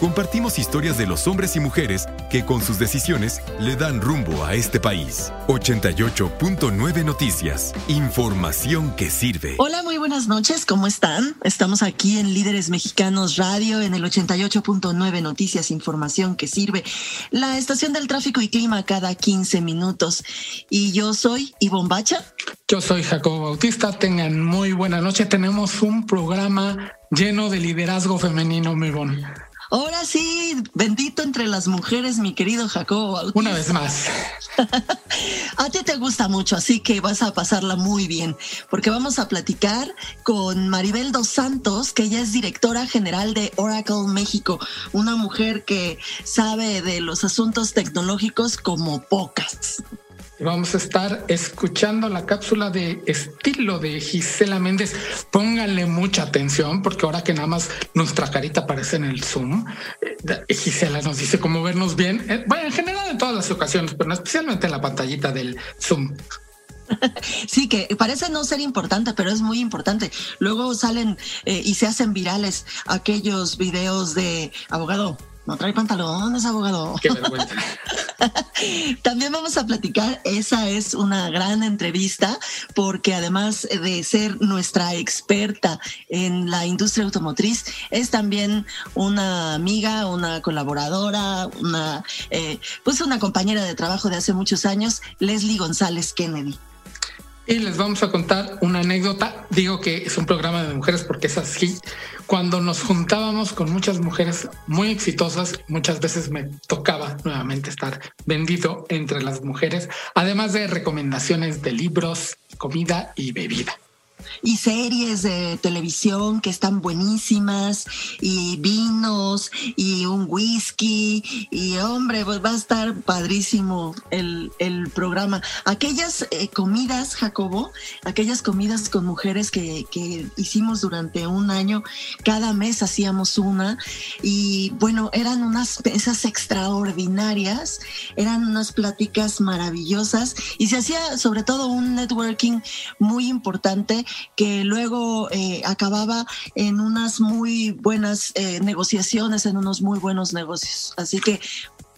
Compartimos historias de los hombres y mujeres que con sus decisiones le dan rumbo a este país. 88.9 Noticias. Información que sirve. Hola, muy buenas noches. ¿Cómo están? Estamos aquí en Líderes Mexicanos Radio en el 88.9 Noticias. Información que sirve. La estación del tráfico y clima cada 15 minutos. Y yo soy Ivonne Bacha. Yo soy Jacobo Bautista. Tengan muy buena noche. Tenemos un programa lleno de liderazgo femenino, muy bonito. Ahora sí, bendito entre las mujeres, mi querido Jacobo. Una vez más. a ti te gusta mucho, así que vas a pasarla muy bien, porque vamos a platicar con Maribel Dos Santos, que ella es directora general de Oracle México, una mujer que sabe de los asuntos tecnológicos como pocas. Vamos a estar escuchando la cápsula de estilo de Gisela Méndez. Pónganle mucha atención porque ahora que nada más nuestra carita aparece en el Zoom, eh, Gisela nos dice cómo vernos bien. Eh, bueno, en general en todas las ocasiones, pero especialmente en la pantallita del Zoom. Sí, que parece no ser importante, pero es muy importante. Luego salen eh, y se hacen virales aquellos videos de abogado no trae pantalones, abogado. Qué vergüenza. También vamos a platicar, esa es una gran entrevista, porque además de ser nuestra experta en la industria automotriz, es también una amiga, una colaboradora, una, eh, pues una compañera de trabajo de hace muchos años, Leslie González Kennedy y les vamos a contar una anécdota. Digo que es un programa de mujeres porque es así. Cuando nos juntábamos con muchas mujeres muy exitosas, muchas veces me tocaba nuevamente estar vendido entre las mujeres, además de recomendaciones de libros, comida y bebida y series de televisión que están buenísimas y vinos y un whisky y hombre, pues va a estar padrísimo el, programa. Aquellas eh, comidas, Jacobo, aquellas comidas con mujeres que, que hicimos durante un año, cada mes hacíamos una y bueno, eran unas mesas extraordinarias, eran unas pláticas maravillosas y se hacía sobre todo un networking muy importante que luego eh, acababa en unas muy buenas eh, negociaciones, en unos muy buenos negocios. Así que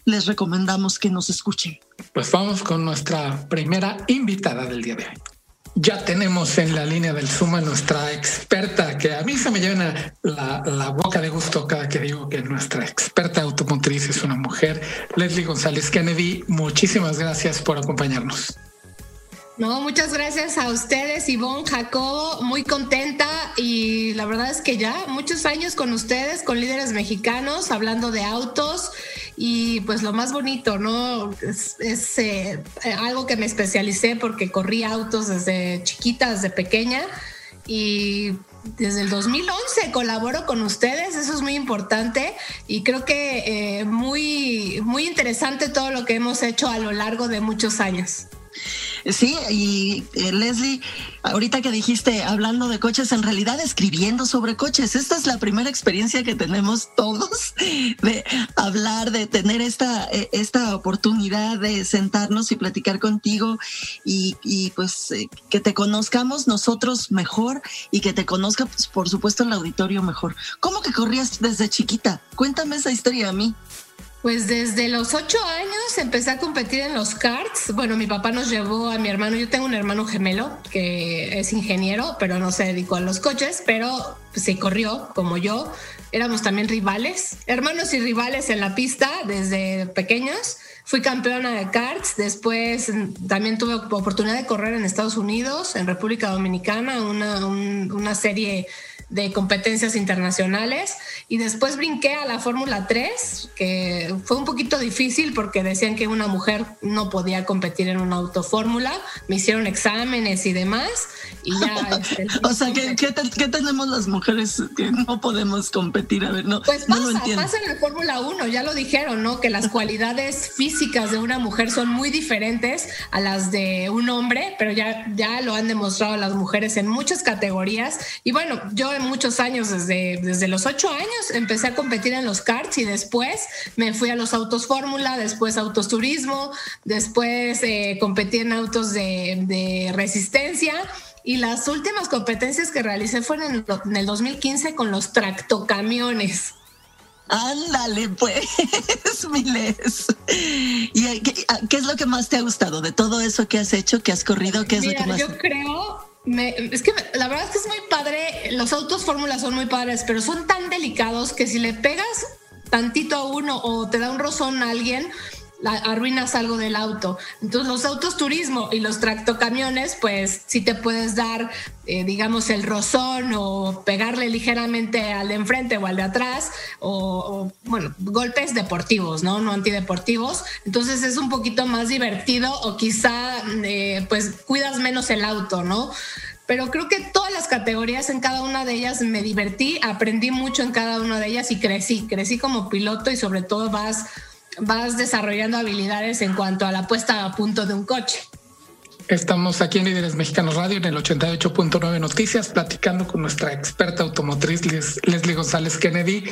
les recomendamos que nos escuchen. Pues vamos con nuestra primera invitada del día de hoy. Ya tenemos en la línea del Zoom a nuestra experta, que a mí se me llena la, la, boca de gusto cada que digo que nuestra experta automotriz es una mujer, Leslie González Kennedy. Muchísimas gracias por acompañarnos. No, muchas gracias a ustedes, Ivonne, Jacobo, muy contenta y la verdad es que ya muchos años con ustedes, con líderes mexicanos, hablando de autos y pues lo más bonito, ¿no? Es, eh, algo que me especialicé porque corrí autos desde chiquita, desde pequeña y desde el 2011 colaboro con ustedes, eso es muy importante y creo que eh, muy, muy interesante todo lo que hemos hecho a lo largo de muchos años. Sí, y eh, Leslie, ahorita que dijiste hablando de coches, en realidad escribiendo sobre coches, esta es la primera experiencia que tenemos todos de hablar, de tener esta, eh, esta oportunidad de sentarnos y platicar contigo y, pues eh, que te conozcamos nosotros mejor y que te conozca, pues, por supuesto, el auditorio mejor. ¿Cómo que corrías desde chiquita? Cuéntame esa historia a mí. Pues desde los ocho años empecé a competir en los karts. Bueno, mi papá nos llevó a mi hermano. Yo tengo un hermano gemelo que es ingeniero, pero no se dedicó a los coches, pero se corrió como yo. Éramos también rivales, hermanos y rivales en la pista desde pequeños. Fui campeona de karts, después también tuve oportunidad de correr en Estados Unidos, en República Dominicana, una, una serie de competencias internacionales. Y después brinqué a la Fórmula 3, que fue un poquito difícil porque decían que una mujer no podía competir en una autofórmula, me hicieron exámenes y demás y ya... Este, o sea, ¿qué, ¿qué, tenemos las mujeres que no podemos competir? A ver, no, pues pasa, pasa en la Fórmula 1, ya lo dijeron, ¿no? Que las cualidades físicas de una mujer son muy diferentes a las de un hombre, pero ya, ya lo han demostrado las mujeres en muchas categorías. Y bueno, yo muchos años, desde, desde los ocho años empecé a competir en los karts y después me fui a los autos fórmula, después autos turismo, después eh, competí en autos de, resistencia y las últimas competencias que realicé fueron en, el 2015 con los tractocamiones. Ándale, pues, Miles. ¿Y qué, es lo que más te ha gustado de todo eso que has hecho, que has corrido? ¿Qué es lo que más? Yo creo, es que la verdad es que es muy padre. Los autos fórmula son muy padres, pero son tan delicados que si le pegas tantito a uno o te da un rozón a alguien, arruinas algo del auto. Entonces los autos turismo y los tractocamiones, pues sí te puedes dar, eh, digamos, el rozón o pegarle ligeramente al de enfrente o al de atrás, o, bueno, golpes deportivos, ¿no? No antideportivos. Entonces es un poquito más divertido o quizá, eh, pues, cuidas menos el auto, ¿no? pero creo que todas las categorías en cada una de ellas me divertí, aprendí mucho en cada una de ellas y crecí, crecí como piloto y sobre todo vas vas desarrollando habilidades en cuanto a la puesta a punto de un coche. Estamos aquí en Líderes Mexicanos Radio en el 88.9 Noticias platicando con nuestra experta automotriz Leslie González Kennedy.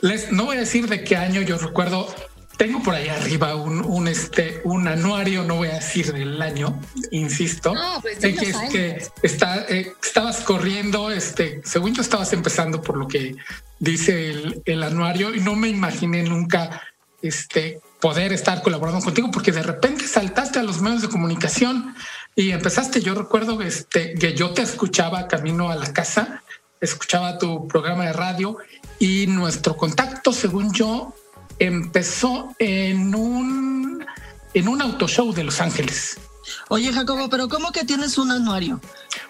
Les, no voy a decir de qué año, yo recuerdo, tengo por ahí arriba un, este, un anuario, no voy a decir del año, insisto, no, pues que, es que está, eh, estabas corriendo, este, según yo estabas empezando por lo que dice el, el anuario y no me imaginé nunca este, poder estar colaborando contigo, porque de repente saltaste a los medios de comunicación y empezaste, yo recuerdo este, que yo te escuchaba camino a la casa, escuchaba tu programa de radio y nuestro contacto, según yo, empezó en un, en un auto show de Los Ángeles. Oye, Jacobo, pero ¿cómo que tienes un anuario?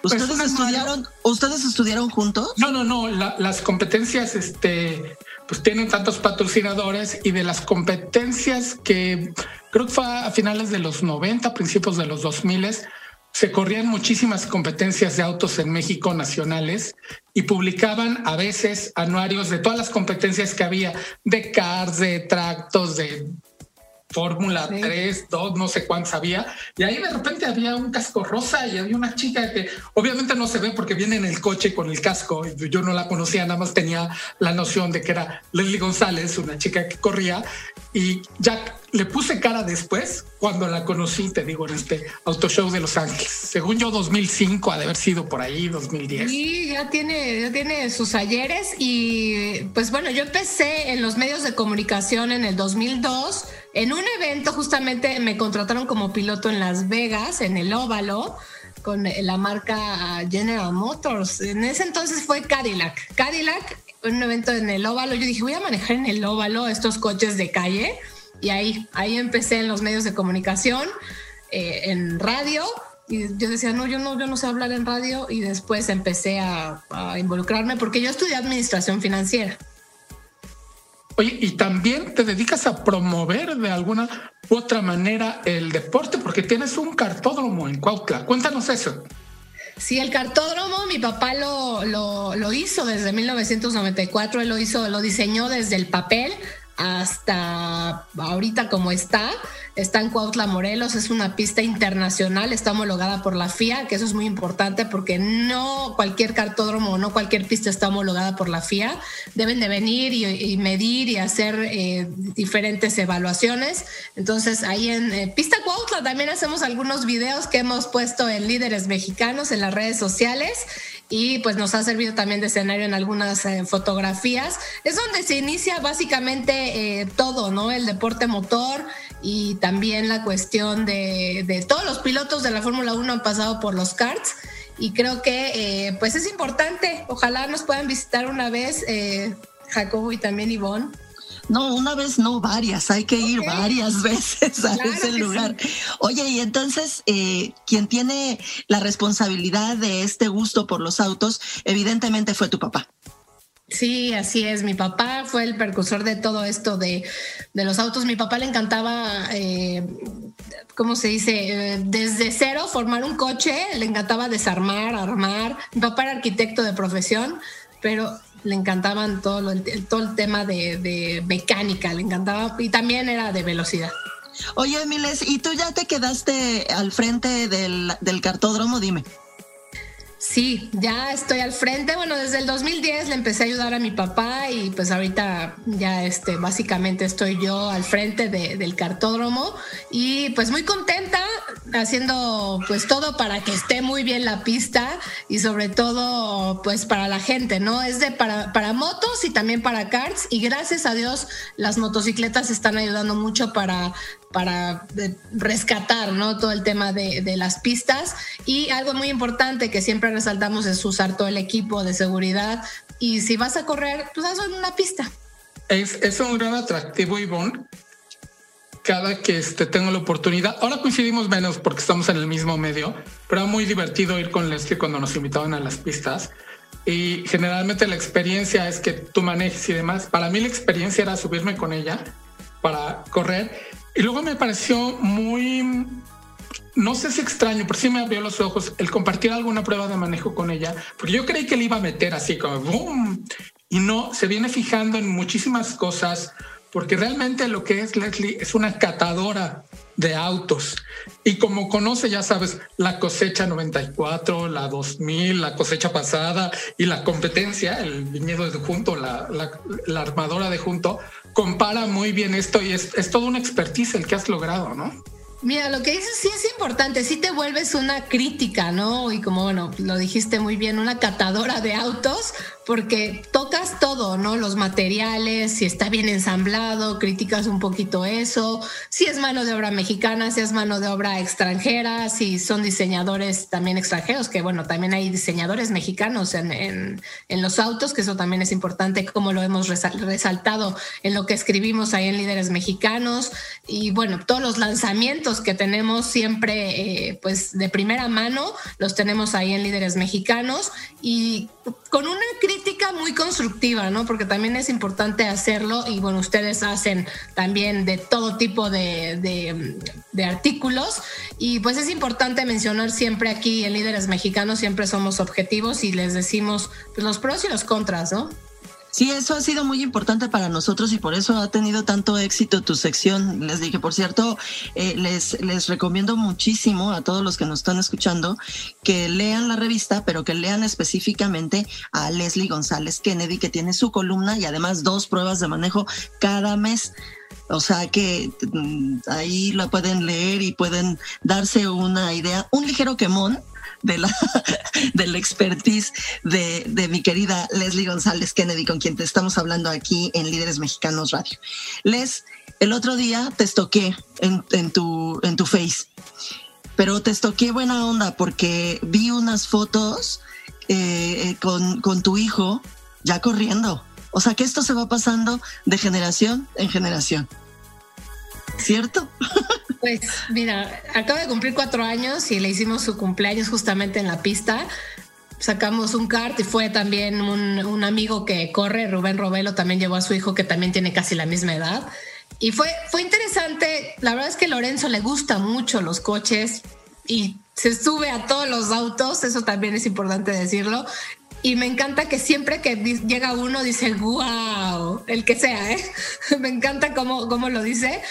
Pues ¿Ustedes estudiaron, ¿ustedes estudiaron juntos? No, no, no. las competencias, este, pues tienen tantos patrocinadores y de las competencias que creo que fue a finales de los 90, principios de los 2000, se corrían muchísimas competencias de autos en México nacionales y publicaban a veces anuarios de todas las competencias que había de cars, de tractos, de Fórmula 3, 2, no sé cuántos había. Y ahí de repente había un casco rosa y había una chica que obviamente no se ve porque viene en el coche con el casco. Yo no la conocía, nada más tenía la noción de que era Leslie González, una chica que corría. Y ya le puse cara después cuando la conocí, te digo, en este auto show de Los Ángeles. Según yo, 2005 ha de haber sido por ahí, 2010. Sí, ya tiene, ya tiene sus ayeres. Y pues bueno, yo empecé en los medios de comunicación en el 2002 en un evento justamente me contrataron como piloto en Las Vegas, en el óvalo, con la marca General Motors. En ese entonces fue Cadillac. Cadillac, un evento en el óvalo. Yo dije, voy a manejar en el óvalo estos coches de calle. Y ahí, ahí empecé en los medios de comunicación, eh, en radio. Y yo decía, no, yo no, yo no sé hablar en radio. Y después empecé a involucrarme porque yo estudié administración financiera. Oye, y también te dedicas a promover de alguna u otra manera el deporte porque tienes un cartódromo en Cuautla. Cuéntanos eso. Sí, el cartódromo, mi papá lo, lo, lo hizo desde 1994, él lo hizo, lo diseñó desde el papel hasta ahorita como está. Está en Cuautla, Morelos, es una pista internacional, está homologada por la FIA, que eso es muy importante porque no cualquier cartódromo, no cualquier pista está homologada por la FIA. Deben de venir y, medir y hacer eh, diferentes evaluaciones. Entonces ahí en eh, Pista Cuautla también hacemos algunos videos que hemos puesto en líderes mexicanos en las redes sociales y pues nos ha servido también de escenario en algunas eh, fotografías. Es donde se inicia básicamente eh, todo, ¿no? El deporte motor y también la cuestión de, de todos los pilotos de la Fórmula 1 han pasado por los karts y creo que eh, pues es importante. Ojalá nos puedan visitar una vez, Jacobo y también Ivonne. No, una vez no, varias. Hay que ir varias veces a ese lugar. Oye, y entonces, eh, quien tiene la responsabilidad de este gusto por los autos, evidentemente fue tu papá. Sí, así es. Mi papá fue el precursor de todo esto de, los autos. Mi papá le encantaba, eh, ¿cómo se dice? Eh, desde cero formar un coche, le encantaba desarmar, armar. Mi papá era arquitecto de profesión, pero le encantaban todo, el, todo el tema de, mecánica, le encantaba y también era de velocidad. Oye, Miles, ¿y tú ya te quedaste al frente del, cartódromo? Dime. Sí, ya estoy al frente. Bueno, desde el 2010 le empecé a ayudar a mi papá y pues ahorita ya este, básicamente estoy yo al frente del cartódromo y pues muy contenta haciendo pues todo para que esté muy bien la pista y sobre todo pues para la gente, ¿no? Es de para, para motos y también para karts y gracias a Dios las motocicletas están ayudando mucho para para eh, rescatar ¿no? todo el tema de, de, las pistas. Y algo muy importante que siempre resaltamos es usar todo el equipo de seguridad. Y si vas a correr, pues hazlo en una pista. Es, es un gran atractivo, Ivonne. Cada que este, tengo la oportunidad, ahora coincidimos menos porque estamos en el mismo medio, pero muy divertido ir con Leslie cuando nos invitaban a las pistas. Y generalmente la experiencia es que tú manejes y demás. Para mí la experiencia era subirme con ella para correr y luego me pareció muy, no sé si extraño, pero sí me abrió los ojos el compartir alguna prueba de manejo con ella, porque yo creí que le iba a meter así como boom. Y no, se viene fijando en muchísimas cosas, porque realmente lo que es Leslie es una catadora de autos. Y como conoce, ya sabes, la cosecha 94, la 2000, la cosecha pasada y la competencia, el viñedo de junto, la, la, armadora de junto, compara muy bien esto y es, es toda una expertise el que has logrado, ¿no? Mira, lo que dices sí es importante, sí te vuelves una crítica, ¿no? Y como, bueno, lo dijiste muy bien, una catadora de autos, porque tocas todo, ¿no? Los materiales, si está bien ensamblado, criticas un poquito eso, si es mano de obra mexicana, si es mano de obra extranjera, si son diseñadores también extranjeros, que bueno, también hay diseñadores mexicanos en, en, en los autos, que eso también es importante, como lo hemos resaltado en lo que escribimos ahí en Líderes Mexicanos, y bueno, todos los lanzamientos que tenemos siempre, eh, pues de primera mano, los tenemos ahí en Líderes Mexicanos, y con una crítica muy constructiva, ¿no? Porque también es importante hacerlo y bueno, ustedes hacen también de todo tipo de, de, de, artículos y pues es importante mencionar siempre aquí en Líderes Mexicanos, siempre somos objetivos y les decimos pues, los pros y los contras, ¿no? Sí, eso ha sido muy importante para nosotros y por eso ha tenido tanto éxito tu sección. Les dije, por cierto, eh, les, les recomiendo muchísimo a todos los que nos están escuchando que lean la revista, pero que lean específicamente a Leslie González Kennedy, que tiene su columna y además dos pruebas de manejo cada mes. O sea que mm, ahí la pueden leer y pueden darse una idea, un ligero quemón de la, de la expertise de, de, mi querida Leslie González Kennedy, con quien te estamos hablando aquí en Líderes Mexicanos Radio. Les, el otro día te estoqué en, en, tu, en tu face, pero te estoqué buena onda porque vi unas fotos eh, con, con tu hijo ya corriendo. O sea que esto se va pasando de generación en generación. ¿Cierto? Pues mira, acaba de cumplir cuatro años y le hicimos su cumpleaños justamente en la pista. Sacamos un kart y fue también un, un amigo que corre, Rubén Robelo, también llevó a su hijo que también tiene casi la misma edad. Y fue, fue interesante. La verdad es que Lorenzo le gusta mucho los coches y se sube a todos los autos, eso también es importante decirlo. Y me encanta que siempre que llega uno dice, wow, el que sea, ¿eh? me encanta cómo, cómo lo dice.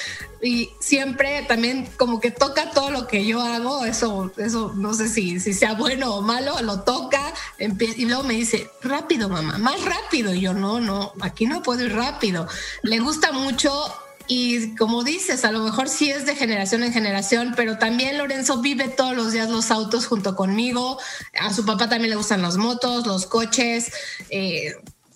Y siempre también como que toca todo lo que yo hago, eso, eso no sé si, si sea bueno o malo, lo toca y luego me dice, rápido mamá, más rápido. Y yo no, no, aquí no puedo ir rápido. Le gusta mucho y como dices, a lo mejor sí es de generación en generación, pero también Lorenzo vive todos los días los autos junto conmigo. A su papá también le gustan las motos, los coches. Eh,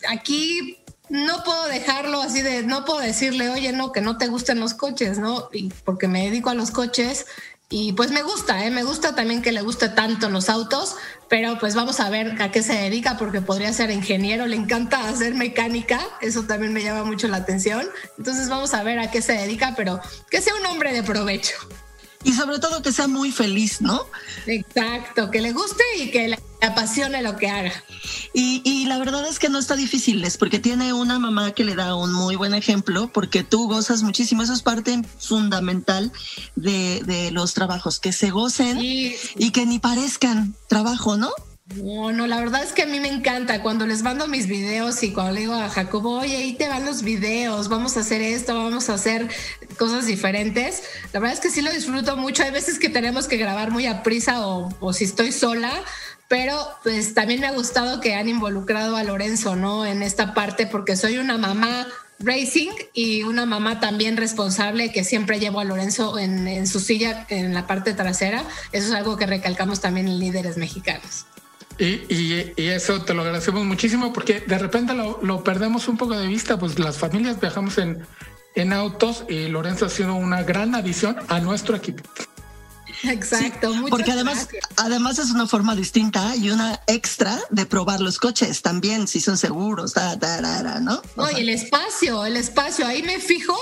aquí no puedo dejarlo así de, no puedo decirle, oye, no, que no te gusten los coches, ¿no? Y porque me dedico a los coches y pues me gusta, ¿eh? me gusta también que le guste tanto los autos, pero pues vamos a ver a qué se dedica porque podría ser ingeniero, le encanta hacer mecánica, eso también me llama mucho la atención. Entonces vamos a ver a qué se dedica, pero que sea un hombre de provecho. Y sobre todo que sea muy feliz, ¿no? Exacto, que le guste y que le apasione lo que haga. Y, y, la verdad es que no está difícil, es porque tiene una mamá que le da un muy buen ejemplo, porque tú gozas muchísimo. Eso es parte fundamental de, de los trabajos, que se gocen sí. y que ni parezcan trabajo, ¿no? No, la verdad es que a mí me encanta cuando les mando mis videos y cuando le digo a Jacobo, oye, ahí te van los videos, vamos a hacer esto, vamos a hacer cosas diferentes. La verdad es que sí lo disfruto mucho. Hay veces que tenemos que grabar muy a prisa o, o si estoy sola, pero pues también me ha gustado que han involucrado a Lorenzo, ¿no? En esta parte, porque soy una mamá racing y una mamá también responsable que siempre llevo a Lorenzo en, su silla en la parte trasera. Eso es algo que recalcamos también en líderes mexicanos. Y, eso te lo agradecemos muchísimo porque de repente lo, perdemos un poco de vista, pues las familias viajamos en, en autos y Lorenzo ha sido una gran adición a nuestro equipo. Exacto, porque además, además es una forma distinta y una extra de probar los coches también, si son seguros, ¿no? No, y el espacio, el espacio, ahí me fijo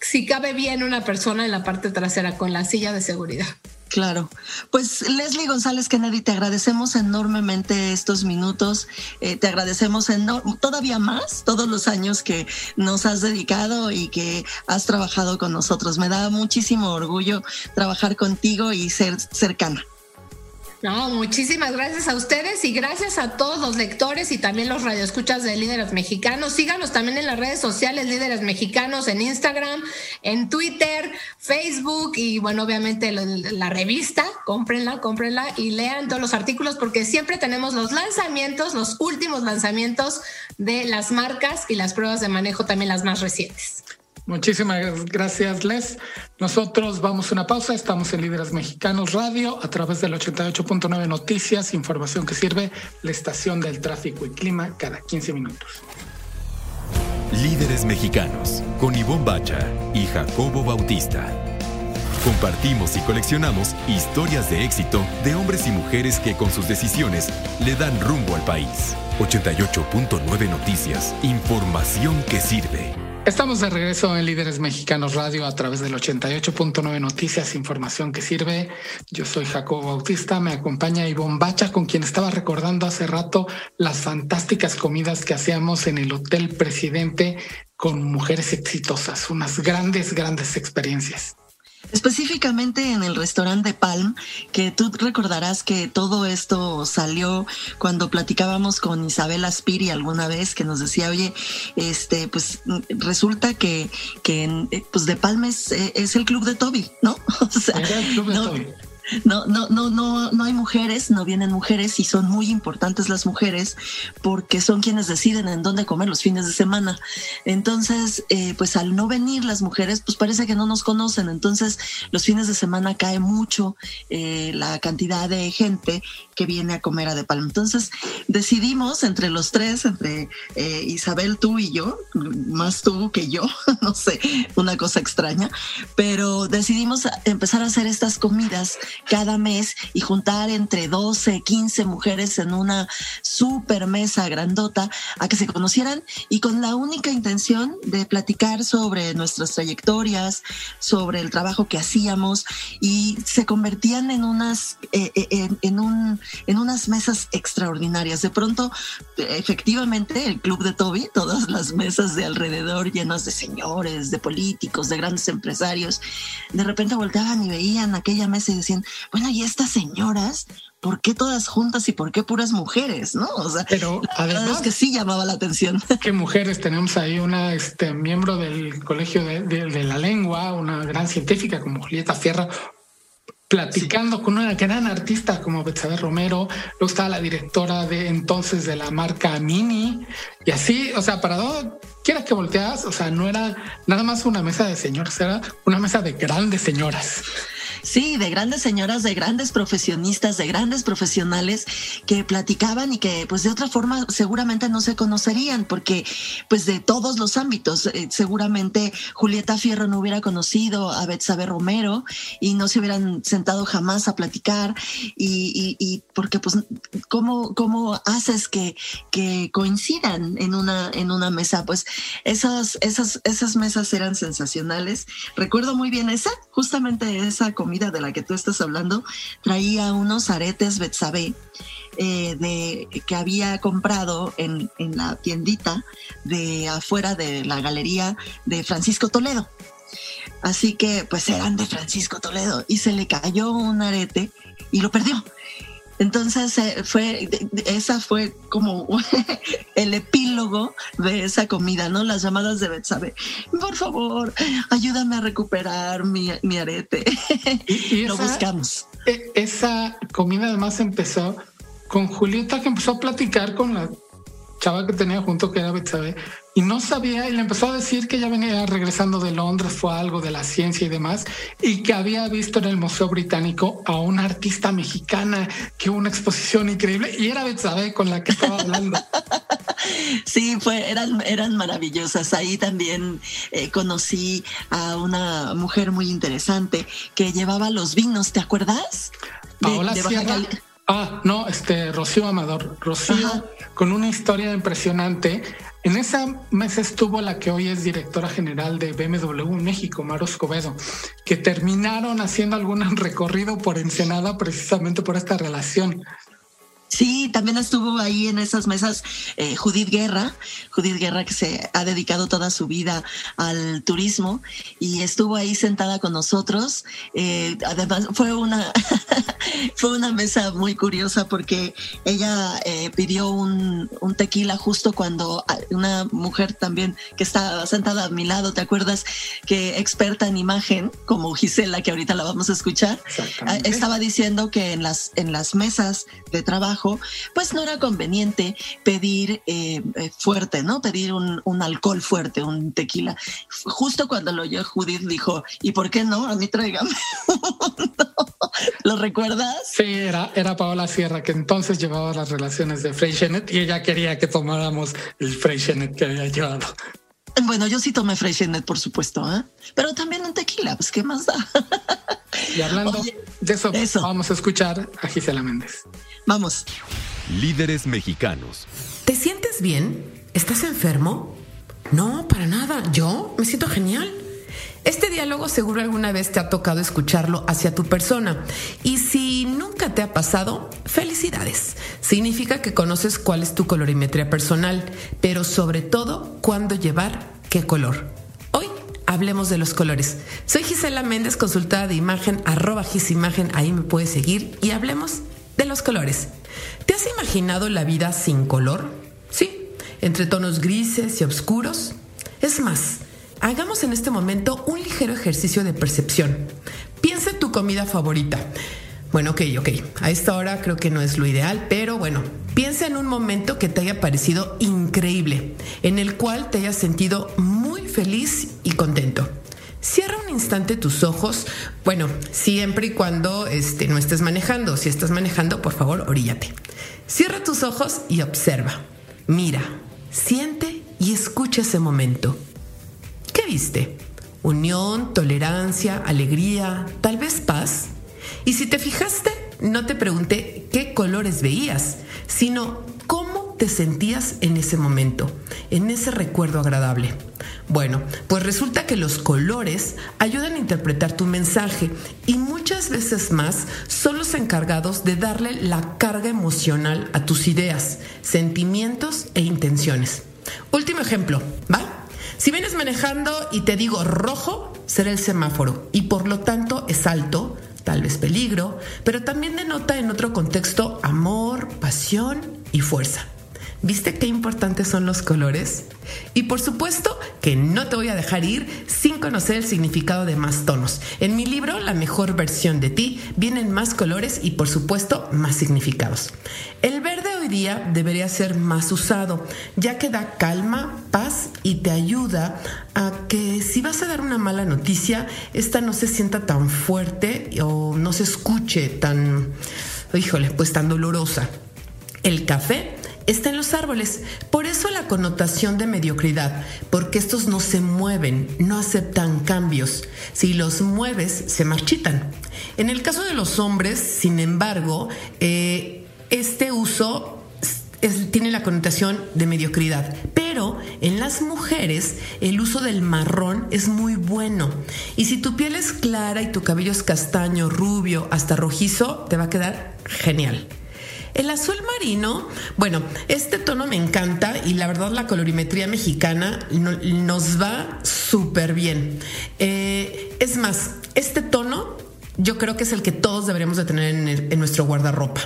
si cabe bien una persona en la parte trasera con la silla de seguridad. Claro. Pues Leslie González Kennedy, te agradecemos enormemente estos minutos. Eh, te agradecemos todavía más todos los años que nos has dedicado y que has trabajado con nosotros. Me da muchísimo orgullo trabajar contigo y ser cercana. No, muchísimas gracias a ustedes y gracias a todos los lectores y también los radioescuchas de Líderes Mexicanos. Síganos también en las redes sociales Líderes Mexicanos, en Instagram, en Twitter, Facebook y bueno, obviamente la, revista, cómprenla, cómprenla y lean todos los artículos porque siempre tenemos los lanzamientos, los últimos lanzamientos de las marcas y las pruebas de manejo también las más recientes. Muchísimas gracias, Les. Nosotros vamos a una pausa. Estamos en Líderes Mexicanos Radio a través del 88.9 Noticias, información que sirve la estación del tráfico y clima cada 15 minutos. Líderes Mexicanos con Ivonne Bacha y Jacobo Bautista. Compartimos y coleccionamos historias de éxito de hombres y mujeres que con sus decisiones le dan rumbo al país. 88.9 Noticias, información que sirve. Estamos de regreso en Líderes Mexicanos Radio a través del 88.9 Noticias, información que sirve. Yo soy Jacobo Bautista, me acompaña Ivonne Bacha, con quien estaba recordando hace rato las fantásticas comidas que hacíamos en el Hotel Presidente con mujeres exitosas, unas grandes, grandes experiencias. Específicamente en el restaurante Palm, que tú recordarás que todo esto salió cuando platicábamos con Isabel Aspiri alguna vez, que nos decía, oye, este, pues resulta que, que pues de Palm es, el club de Toby, ¿no? O sea, el club de Toby no, no, no, no, no hay mujeres, no vienen mujeres y son muy importantes las mujeres porque son quienes deciden en dónde comer los fines de semana. Entonces, eh, pues al no venir las mujeres, pues parece que no nos conocen. Entonces, los fines de semana cae mucho eh, la cantidad de gente que viene a comer a De Palma. Entonces, decidimos entre los tres, entre eh, Isabel, tú y yo, más tú que yo, no sé, una cosa extraña, pero decidimos empezar a hacer estas comidas cada mes y juntar entre 12, 15 mujeres en una super mesa grandota a que se conocieran y con la única intención de platicar sobre nuestras trayectorias, sobre el trabajo que hacíamos y se convertían en unas, eh, eh, en, un, en unas mesas extraordinarias. De pronto, efectivamente, el club de Toby, todas las mesas de alrededor llenas de señores, de políticos, de grandes empresarios, de repente volteaban y veían aquella mesa y decían, bueno, y estas señoras, ¿por qué todas juntas y por qué puras mujeres? ¿No? O sea, pero además que sí llamaba la atención. ¿Qué mujeres? Tenemos ahí una este, miembro del Colegio de, la Lengua, una gran científica como Julieta Fierra, platicando con una gran artista como Betsabe Romero, luego estaba la directora de entonces de la marca Mini, y así, o sea, para todo, quiera que volteas, o sea, no era nada más una mesa de señores, era una mesa de grandes señoras. Sí, de grandes señoras, de grandes profesionistas, de grandes profesionales que platicaban y que pues de otra forma seguramente no se conocerían porque pues de todos los ámbitos, eh, seguramente Julieta Fierro no hubiera conocido a Betsabe Romero y no se hubieran sentado jamás a platicar y, porque pues cómo, cómo haces que, que coincidan en una, en una mesa, pues esas, esas, esas mesas eran sensacionales. Recuerdo muy bien esa, justamente esa de la que tú estás hablando, traía unos aretes Betsabe eh, de, que había comprado en, en la tiendita de afuera de la galería de Francisco Toledo. Así que pues eran de Francisco Toledo y se le cayó un arete y lo perdió. Entonces eh, fue, esa fue como el epílogo de esa comida, ¿no? Las llamadas de Betsabe. Por favor, ayúdame a recuperar mi, arete. Y, Lo buscamos. E, esa comida además empezó con Julieta que empezó a platicar con la chava que tenía junto que era Betsabe y no sabía y le empezó a decir que ya venía regresando de Londres, fue algo de la ciencia y demás, y que había visto en el Museo Británico a una artista mexicana que hubo una exposición increíble y era Betsabe con la que estaba hablando. Sí, fue, eran, eran maravillosas. Ahí también eh, conocí a una mujer muy interesante que llevaba los vinos, ¿te acuerdas? Paola Sierra. Ah, no, este Rocío Amador. Rocío con una historia impresionante. En esa mesa estuvo la que hoy es directora general de BMW México, Maro Escobedo, que terminaron haciendo algún recorrido por Ensenada precisamente por esta relación. Sí, también estuvo ahí en esas mesas eh, Judith Guerra, Judith Guerra que se ha dedicado toda su vida al turismo y estuvo ahí sentada con nosotros. Eh, además fue una fue una mesa muy curiosa porque ella eh, pidió un, un, tequila justo cuando una mujer también que estaba sentada a mi lado, ¿te acuerdas? Que experta en imagen como Gisela que ahorita la vamos a escuchar, estaba diciendo que en las en las mesas de trabajo pues no era conveniente pedir eh, eh, fuerte, ¿no? Pedir un, alcohol fuerte, un tequila. Justo cuando lo oyó Judith dijo, ¿y por qué no? A mí tráigame. ¿Lo recuerdas? Sí, era, era Paola Sierra, que entonces llevaba las relaciones de Freixenet y ella quería que tomáramos el Freixenet que había llevado. Bueno, yo sí tomé Freixenet, por supuesto, ¿eh? pero también un tequila, pues qué más da. y hablando de eso, vamos a escuchar a Gisela Méndez. Vamos. Líderes mexicanos. ¿Te sientes bien? ¿Estás enfermo? No, para nada. Yo me siento genial. Este diálogo seguro alguna vez te ha tocado escucharlo hacia tu persona. Y si nunca te ha pasado, felicidades. Significa que conoces cuál es tu colorimetría personal, pero sobre todo cuándo llevar qué color. Hoy hablemos de los colores. Soy Gisela Méndez, consultada de imagen, arroba gisimagen, ahí me puedes seguir y hablemos de los colores. ¿Te has imaginado la vida sin color? Sí, entre tonos grises y oscuros. Es más, hagamos en este momento un ligero ejercicio de percepción. Piensa en tu comida favorita. Bueno, ok, ok. A esta hora creo que no es lo ideal, pero bueno, piensa en un momento que te haya parecido increíble, en el cual te hayas sentido muy feliz y contento. Cierra un instante tus ojos, bueno, siempre y cuando este, no estés manejando. Si estás manejando, por favor, oríllate. Cierra tus ojos y observa. Mira, siente y escucha ese momento. ¿Qué viste? Unión, tolerancia, alegría, tal vez paz. Y si te fijaste, no te pregunté qué colores veías, sino cómo te sentías en ese momento, en ese recuerdo agradable. Bueno, pues resulta que los colores ayudan a interpretar tu mensaje y muchas veces más son los encargados de darle la carga emocional a tus ideas, sentimientos e intenciones. Último ejemplo, ¿va? Si vienes manejando y te digo rojo, será el semáforo y por lo tanto es alto, tal vez peligro, pero también denota en otro contexto amor, pasión y fuerza. ¿Viste qué importantes son los colores? Y por supuesto que no te voy a dejar ir sin conocer el significado de más tonos. En mi libro, La mejor versión de ti, vienen más colores y por supuesto más significados. El verde día debería ser más usado, ya que da calma, paz y te ayuda a que si vas a dar una mala noticia, esta no se sienta tan fuerte o no se escuche tan, híjole, pues tan dolorosa. El café está en los árboles. Por eso la connotación de mediocridad, porque estos no se mueven, no aceptan cambios. Si los mueves, se marchitan. En el caso de los hombres, sin embargo, eh, este uso tiene la connotación de mediocridad. Pero en las mujeres el uso del marrón es muy bueno. Y si tu piel es clara y tu cabello es castaño, rubio, hasta rojizo, te va a quedar genial. El azul marino, bueno, este tono me encanta y la verdad la colorimetría mexicana nos va súper bien. Eh, es más, este tono yo creo que es el que todos deberíamos de tener en, nuestro guardarropa.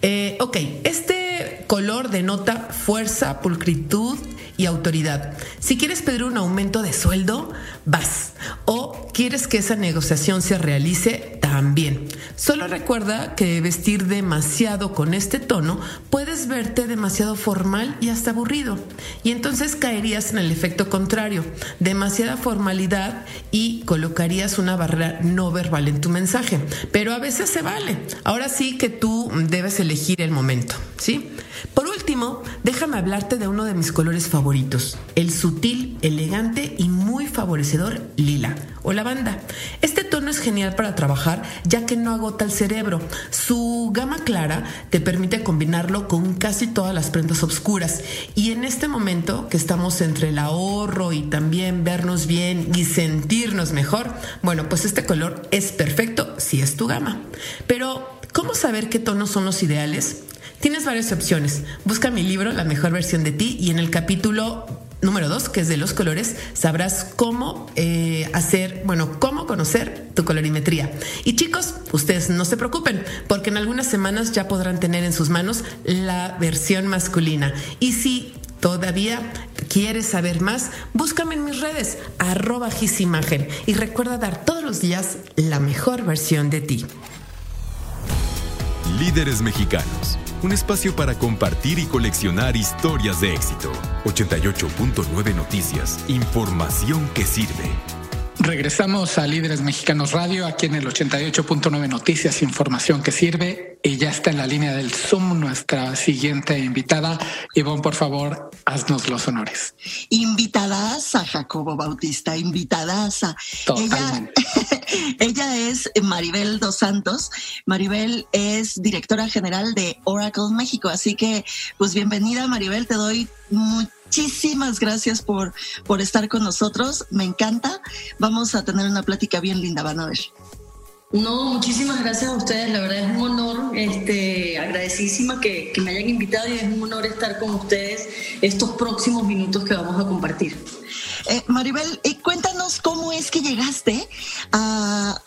Eh, ok, este Color denota fuerza, pulcritud y autoridad. Si quieres pedir un aumento de sueldo, vas. O quieres que esa negociación se realice, también. Solo recuerda que vestir demasiado con este tono puedes verte demasiado formal y hasta aburrido. Y entonces caerías en el efecto contrario, demasiada formalidad y colocarías una barrera no verbal en tu mensaje. Pero a veces se vale. Ahora sí que tú debes elegir el momento, ¿sí? Por último, déjame hablarte de uno de mis colores favoritos, el sutil, elegante y muy favorecedor lila o lavanda. Este tono es genial para trabajar ya que no agota el cerebro. Su gama clara te permite combinarlo con casi todas las prendas oscuras y en este momento que estamos entre el ahorro y también vernos bien y sentirnos mejor, bueno, pues este color es perfecto si es tu gama. Pero, ¿cómo saber qué tonos son los ideales? Tienes varias opciones. Busca mi libro, La mejor versión de ti, y en el capítulo número dos, que es de los colores, sabrás cómo eh, hacer, bueno, cómo conocer tu colorimetría. Y chicos, ustedes no se preocupen, porque en algunas semanas ya podrán tener en sus manos la versión masculina. Y si todavía quieres saber más, búscame en mis redes, arroba gisimagen, y recuerda dar todos los días la mejor versión de ti. Líderes mexicanos un espacio para compartir y coleccionar historias de éxito. 88.9 Noticias, información que sirve. Regresamos a Líderes Mexicanos Radio, aquí en el 88.9 Noticias, información que sirve. Y ya está en la línea del Zoom nuestra siguiente invitada. Ivonne, por favor, haznos los honores. Invitadas a Jacobo Bautista, invitadas a... Ella, ella es Maribel Dos Santos. Maribel es directora general de Oracle México. Así que, pues bienvenida, Maribel. Te doy mucho muchísimas gracias por, por estar con nosotros. Me encanta. Vamos a tener una plática bien linda, van a ver. No, muchísimas gracias a ustedes. La verdad es un honor, este, agradecidísima que, me hayan invitado y es un honor estar con ustedes estos próximos minutos que vamos a compartir. Eh, Maribel, eh, cuéntanos cómo es que llegaste a,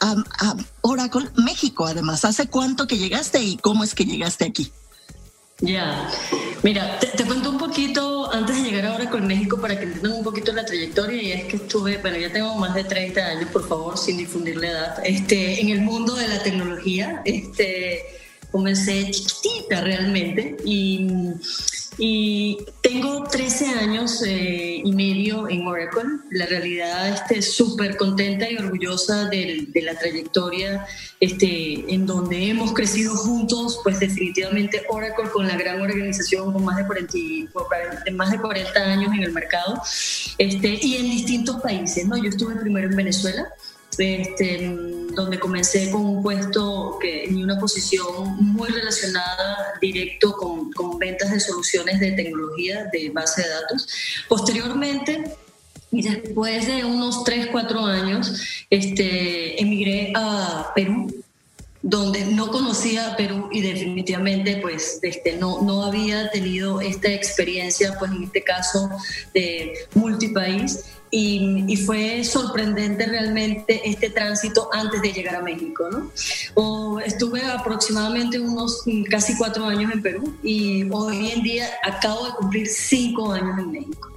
Oracle México, además. ¿Hace cuánto que llegaste y cómo es que llegaste aquí? Ya, mira, te, cuento un poquito antes de llegar ahora con México para que entiendan un poquito la trayectoria y es que estuve, bueno, ya tengo más de 30 años, por favor, sin difundir la edad, este, en el mundo de la tecnología, este, comencé chiquitita realmente y y tengo 13 años eh, y medio en Oracle. La realidad, este, súper contenta y orgullosa de, de, la trayectoria este, en donde hemos crecido juntos, pues definitivamente Oracle con la gran organización con más de 40, más de 40 años en el mercado este, y en distintos países. ¿no? Yo estuve primero en Venezuela este, donde comencé con un puesto que, en una posición muy relacionada directo con, con ventas de soluciones de tecnología de base de datos. Posteriormente, y después de unos 3, 4 años, este, emigré a Perú donde no conocía Perú y definitivamente pues este, no, no había tenido esta experiencia, pues en este caso de multipaís. Y, fue sorprendente realmente este tránsito antes de llegar a México. ¿no? O estuve aproximadamente unos casi cuatro años en Perú y hoy en día acabo de cumplir cinco años en México.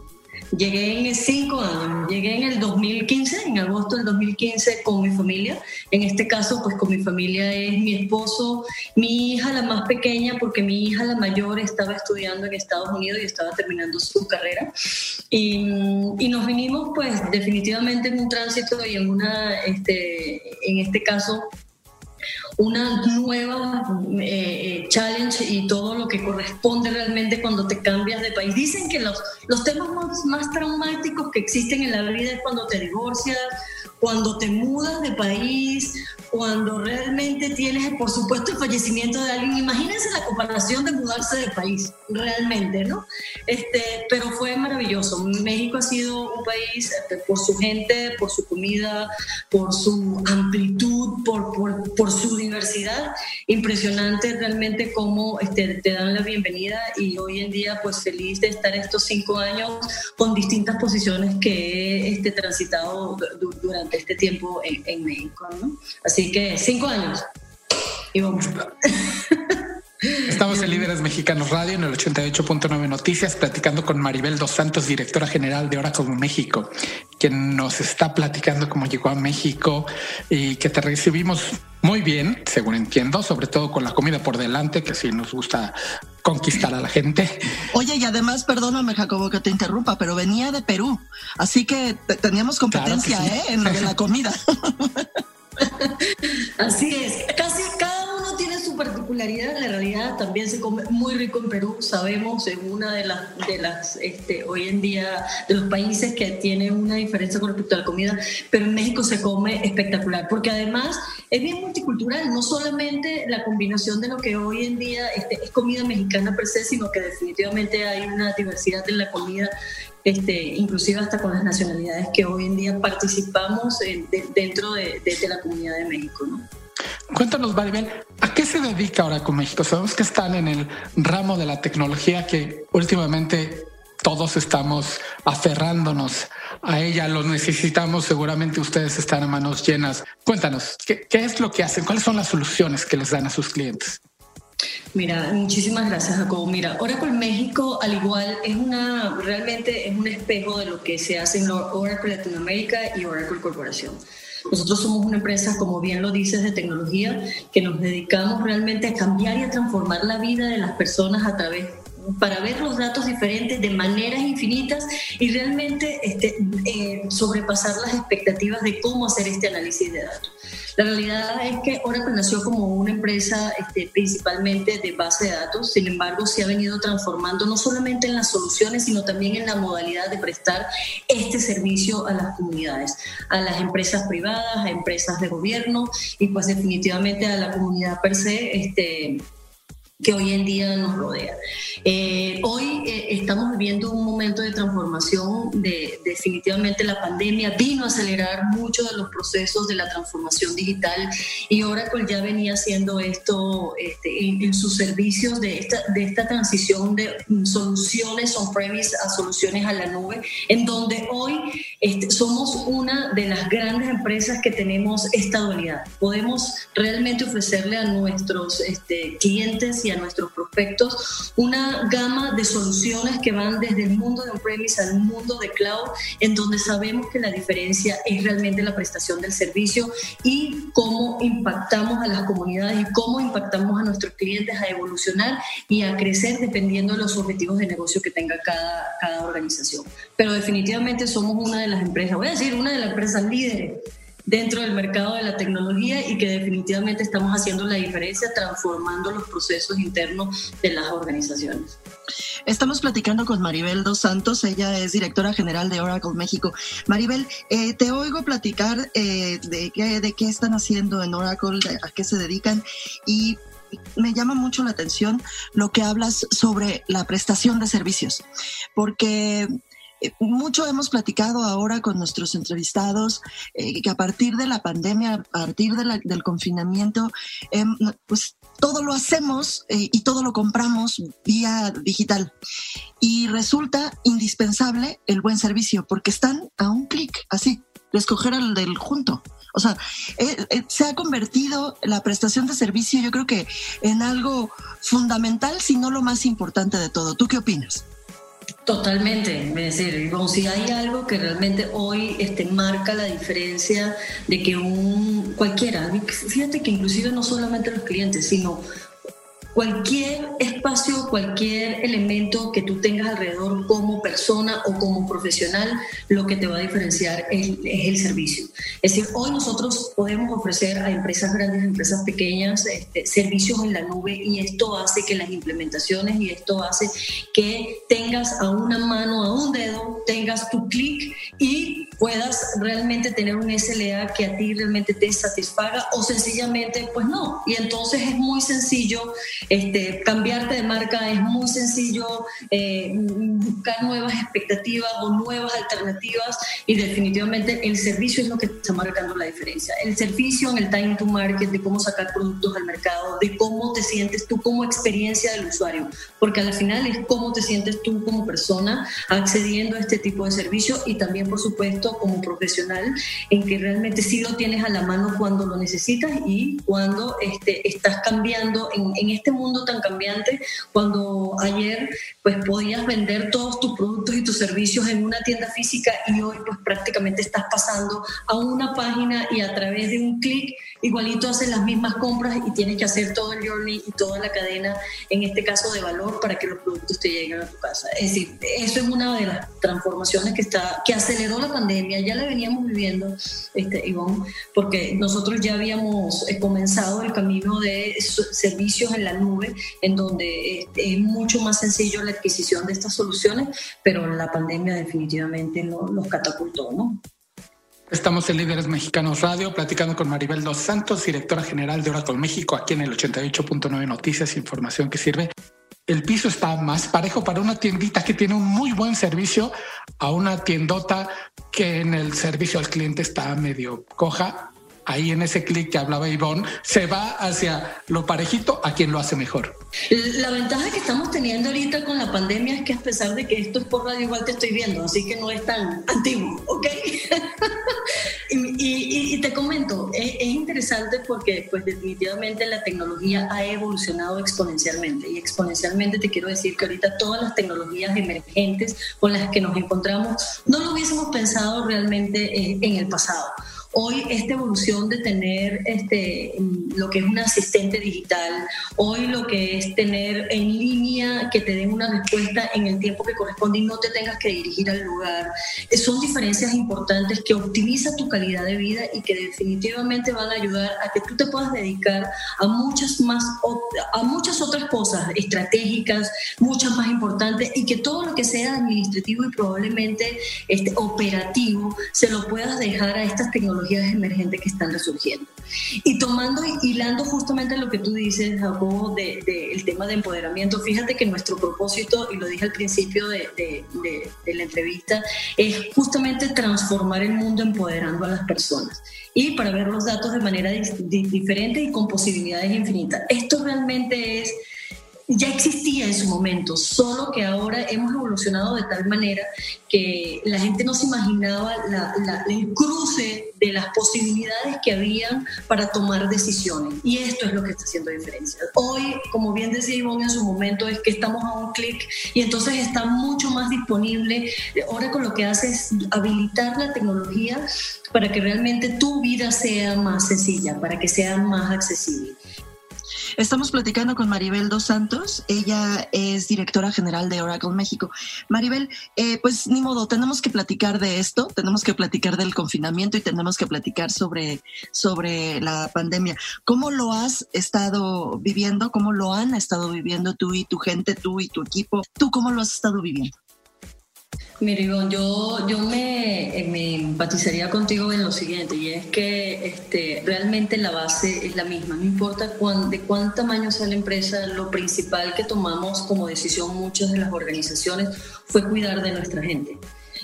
Llegué en cinco años, llegué en el 2015, en agosto del 2015 con mi familia. En este caso, pues con mi familia es mi esposo, mi hija la más pequeña, porque mi hija la mayor estaba estudiando en Estados Unidos y estaba terminando su carrera. Y, y nos vinimos pues definitivamente en un tránsito y en una, este, en este caso, una nueva eh, eh, challenge y todo lo que corresponde realmente cuando te cambias de país. Dicen que los, los temas más, más traumáticos que existen en la vida es cuando te divorcias, cuando te mudas de país, cuando realmente tienes, por supuesto, el fallecimiento de alguien. Imagínense la comparación de mudarse de país, realmente, ¿no? Este, pero fue maravilloso. México ha sido un país este, por su gente, por su comida, por su amplitud, por, su diversidad. Impresionante realmente cómo este, te dan la bienvenida y hoy en día, pues feliz de estar estos cinco años con distintas posiciones que he este, transitado durante este tiempo en, México, ¿no? Así que cinco años. Y vamos. Estamos en Líderes Mexicanos Radio en el 88.9 Noticias, platicando con Maribel Dos Santos, directora general de Oracle México, quien nos está platicando cómo llegó a México y que te recibimos muy bien, según entiendo, sobre todo con la comida por delante, que sí nos gusta conquistar a la gente. Oye, y además, perdóname, Jacobo, que te interrumpa, pero venía de Perú, así que teníamos competencia ¿eh? en lo de la comida. Así es, casi cada particularidad, la realidad también se come muy rico en Perú, sabemos, en una de las, de las este, hoy en día, de los países que tiene una diferencia con respecto a la comida, pero en México se come espectacular, porque además es bien multicultural, no solamente la combinación de lo que hoy en día este, es comida mexicana per se, sino que definitivamente hay una diversidad en la comida este, inclusive hasta con las nacionalidades que hoy en día participamos dentro de, la comunidad de México. ¿no? Cuéntanos, Maribel, ¿a qué se dedica ahora con México? Sabemos que están en el ramo de la tecnología que últimamente todos estamos aferrándonos a ella, lo necesitamos, seguramente ustedes están a manos llenas. Cuéntanos, ¿qué, ¿qué, es lo que hacen? ¿Cuáles son las soluciones que les dan a sus clientes? Mira, muchísimas gracias, Jacobo. Mira, Oracle México, al igual, es una, realmente es un espejo de lo que se hace en Oracle Latinoamérica y Oracle Corporación. Nosotros somos una empresa, como bien lo dices, de tecnología, que nos dedicamos realmente a cambiar y a transformar la vida de las personas a través para ver los datos diferentes de maneras infinitas y realmente este, eh, sobrepasar las expectativas de cómo hacer este análisis de datos. La realidad es que Oracle nació como una empresa este, principalmente de base de datos, sin embargo se ha venido transformando no solamente en las soluciones, sino también en la modalidad de prestar este servicio a las comunidades, a las empresas privadas, a empresas de gobierno y pues definitivamente a la comunidad per se. Este, que hoy en día nos rodea. Eh, hoy eh, estamos viviendo un momento de transformación, de, definitivamente la pandemia vino a acelerar muchos de los procesos de la transformación digital y Oracle ya venía haciendo esto este, en, sus servicios de esta, de esta transición de soluciones on-premise a soluciones a la nube, en donde hoy este, somos una de las grandes empresas que tenemos esta dualidad. Podemos realmente ofrecerle a nuestros este, clientes y a nuestros prospectos una gama de soluciones que van desde el mundo de on-premise al mundo de cloud, en donde sabemos que la diferencia es realmente la prestación del servicio y cómo impactamos a las comunidades y cómo impactamos a nuestros clientes a evolucionar y a crecer dependiendo de los objetivos de negocio que tenga cada, cada organización. Pero definitivamente somos una de las empresas, voy a decir, una de las empresas líderes dentro del mercado de la tecnología y que definitivamente estamos haciendo la diferencia transformando los procesos internos de las organizaciones. Estamos platicando con Maribel Dos Santos, ella es directora general de Oracle México. Maribel, eh, te oigo platicar eh, de, qué, de qué están haciendo en Oracle, a qué se dedican y me llama mucho la atención lo que hablas sobre la prestación de servicios, porque mucho hemos platicado ahora con nuestros entrevistados eh, que a partir de la pandemia, a partir del confinamiento, em, pues todo lo hacemos eh, y todo lo compramos vía digital. Y resulta indispensable el buen servicio porque están a un clic, así, de escoger el del junto. O sea, se ha convertido la prestación de servicio, yo creo que en algo fundamental, si no lo más importante de todo. ¿Tú qué opinas? Totalmente, es decir, como si hay algo que realmente hoy este, marca la diferencia de que un cualquiera, fíjate que inclusive no solamente los clientes, sino cualquier espacio, cualquier elemento que tú tengas alrededor como persona o como profesional, lo que te va a diferenciar es, el servicio. Es decir, hoy nosotros podemos ofrecer a empresas grandes, empresas pequeñas, este, servicios en la nube y esto hace que las implementaciones y esto hace que tengas a una mano, a un dedo, tengas tu clic y puedas realmente tener un SLA que a ti realmente te satisfaga o sencillamente pues no. Y entonces es muy sencillo este, cambiarte de marca es muy sencillo, eh, buscar nuevas expectativas o nuevas alternativas y definitivamente el servicio es lo que está marcando la diferencia. El servicio en el time to market, de cómo sacar productos al mercado, de cómo te sientes tú como experiencia del usuario, porque al final es cómo te sientes tú como persona accediendo a este tipo de servicio y también, por supuesto, como profesional, en que realmente sí lo tienes a la mano cuando lo necesitas y cuando este, estás cambiando en, en este mundo tan cambiante, cuando ayer pues podías vender todos tus productos y tus servicios en una tienda física y hoy pues prácticamente estás pasando a una página y a través de un clic igualito haces las mismas compras y tienes que hacer todo el journey y toda la cadena, en este caso de valor, para que los productos te lleguen a tu casa. Es decir, eso es una de las transformaciones que, está, que aceleró la pandemia, ya la veníamos viviendo, este, Ivonne, porque nosotros ya habíamos eh, comenzado el camino de servicios en la nube, en donde este, es mucho más sencillo la adquisición de estas soluciones, pero la pandemia definitivamente los catapultó, ¿no? Estamos en Líderes Mexicanos Radio, platicando con Maribel Dos Santos, directora general de Oracle México, aquí en el 88.9 Noticias, información que sirve. El piso está más parejo para una tiendita que tiene un muy buen servicio a una tiendota que en el servicio al cliente está medio coja ahí en ese clic que hablaba Ivonne, se va hacia lo parejito a quien lo hace mejor. La ventaja que estamos teniendo ahorita con la pandemia es que a pesar de que esto es por radio, igual te estoy viendo, así que no es tan antiguo, ¿ok? y, te comento, es, es, interesante porque pues definitivamente la tecnología ha evolucionado exponencialmente y exponencialmente te quiero decir que ahorita todas las tecnologías emergentes con las que nos encontramos no lo hubiésemos pensado realmente eh, en el pasado. Hoy esta evolución de tener este, lo que es un asistente digital, hoy lo que es tener en línea que te den una respuesta en el tiempo que corresponde y no te tengas que dirigir al lugar, eh, son diferencias importantes que optimizan tu calidad de vida y que definitivamente van a ayudar a que tú te puedas dedicar a muchas más a muchas otras cosas estratégicas, muchas más importantes y que todo lo que sea administrativo y probablemente este, operativo se lo puedas dejar a estas tecnologías emergentes que están resurgiendo. Y tomando, hilando justamente lo que tú dices, Jacobo, del de, el tema de empoderamiento, fíjate que nuestro propósito, y lo dije al principio de, de la entrevista, es justamente transformar el mundo empoderando a las personas y para ver los datos de manera diferente y con posibilidades infinitas. Esto realmente es ya existía en su momento, solo que ahora hemos evolucionado de tal manera que la gente no se imaginaba el cruce de las posibilidades que habían para tomar decisiones. Y esto es lo que está haciendo diferencia. Hoy, como bien decía Ivonne en su momento, es que estamos a un clic y entonces está mucho más disponible. Ahora con lo que hace es habilitar la tecnología para que realmente tu vida sea más sencilla, para que sea más accesible. Estamos platicando con Maribel Dos Santos, ella es directora general de Oracle México. Maribel, eh, pues ni modo, tenemos que platicar de esto, tenemos que platicar del confinamiento y tenemos que platicar sobre, sobre la pandemia. ¿Cómo lo has estado viviendo? ¿Cómo lo han estado viviendo tú y tu gente, tú y tu equipo? ¿Tú cómo lo has estado viviendo? Mira, yo, yo me, eh, me, empatizaría contigo en lo siguiente, y es que este, realmente la base es la misma. No importa cuán, de cuán tamaño sea la empresa, lo principal que tomamos como decisión muchas de las organizaciones fue cuidar de nuestra gente.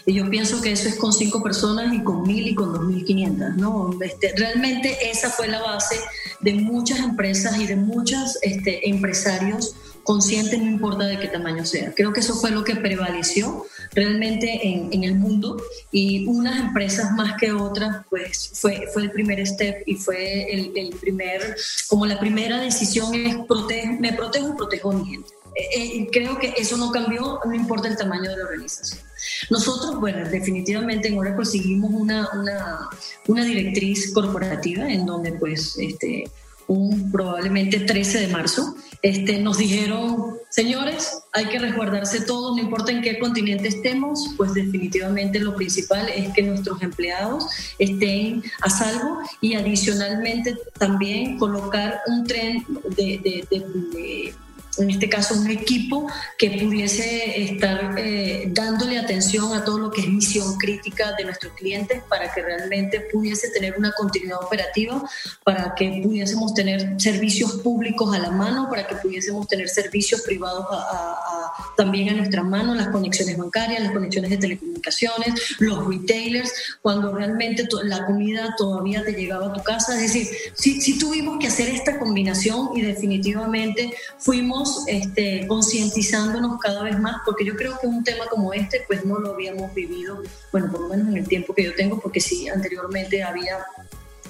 Y yo pienso que eso es con cinco personas y con mil y con dos mil quinientas, ¿no? Este, realmente esa fue la base de muchas empresas y de muchos este, empresarios conscientes, no importa de qué tamaño sea. Creo que eso fue lo que prevaleció realmente en, en, el mundo y unas empresas más que otras, pues fue, fue el primer step y fue el, el primer, como la primera decisión es protege, me protejo protejo a mi gente. Eh, eh, creo que eso no cambió, no importa el tamaño de la organización. Nosotros, bueno, definitivamente en Oracle seguimos una, una, una directriz corporativa en donde pues este, un probablemente 13 de marzo, este, nos dijeron, señores, hay que resguardarse todos, no importa en qué continente estemos, pues definitivamente lo principal es que nuestros empleados estén a salvo y adicionalmente también colocar un tren de en este caso un equipo que pudiese estar eh, dándole atención a todo lo que es misión crítica de nuestros clientes para que realmente pudiese tener una continuidad operativa, para que pudiésemos tener servicios públicos a la mano, para que pudiésemos tener servicios privados también a nuestra mano, las conexiones bancarias, las conexiones de telecomunicaciones, los retailers, cuando realmente la comida todavía te llegaba a tu casa. Es decir, sí, sí tuvimos que hacer esta combinación y definitivamente fuimos este, concientizándonos cada vez más, porque yo creo que un tema como este, pues no lo habíamos vivido, bueno, por lo menos en el tiempo que yo tengo, porque sí, anteriormente había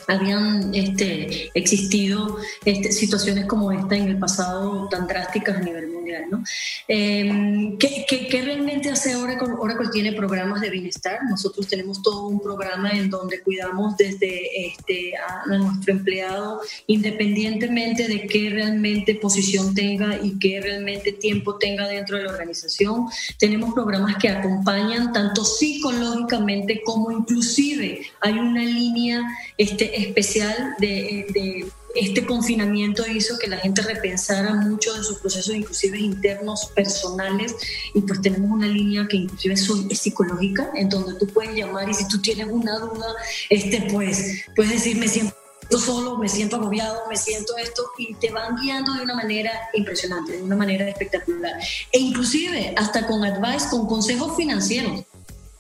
habían este, existido este, situaciones como esta en el pasado tan drásticas a nivel mundial. ¿No? Em, ¿qué, qué, realmente hace Oracle? Oracle tiene programas de bienestar. Nosotros tenemos todo un programa en donde cuidamos desde este, a, nuestro empleado, independientemente de qué realmente posición tenga y qué realmente tiempo tenga dentro de la organización. Tenemos programas que acompañan tanto psicológicamente como inclusive hay una línea este, especial de, este confinamiento hizo que la gente repensara mucho de sus procesos, inclusive internos, personales, y pues tenemos una línea que inclusive es psicológica, en donde tú puedes llamar y si tú tienes una duda, este, pues puedes decir, me siento solo, me siento agobiado, me siento esto, y te van guiando de una manera impresionante, de una manera espectacular. E inclusive hasta con advice, con consejos financieros.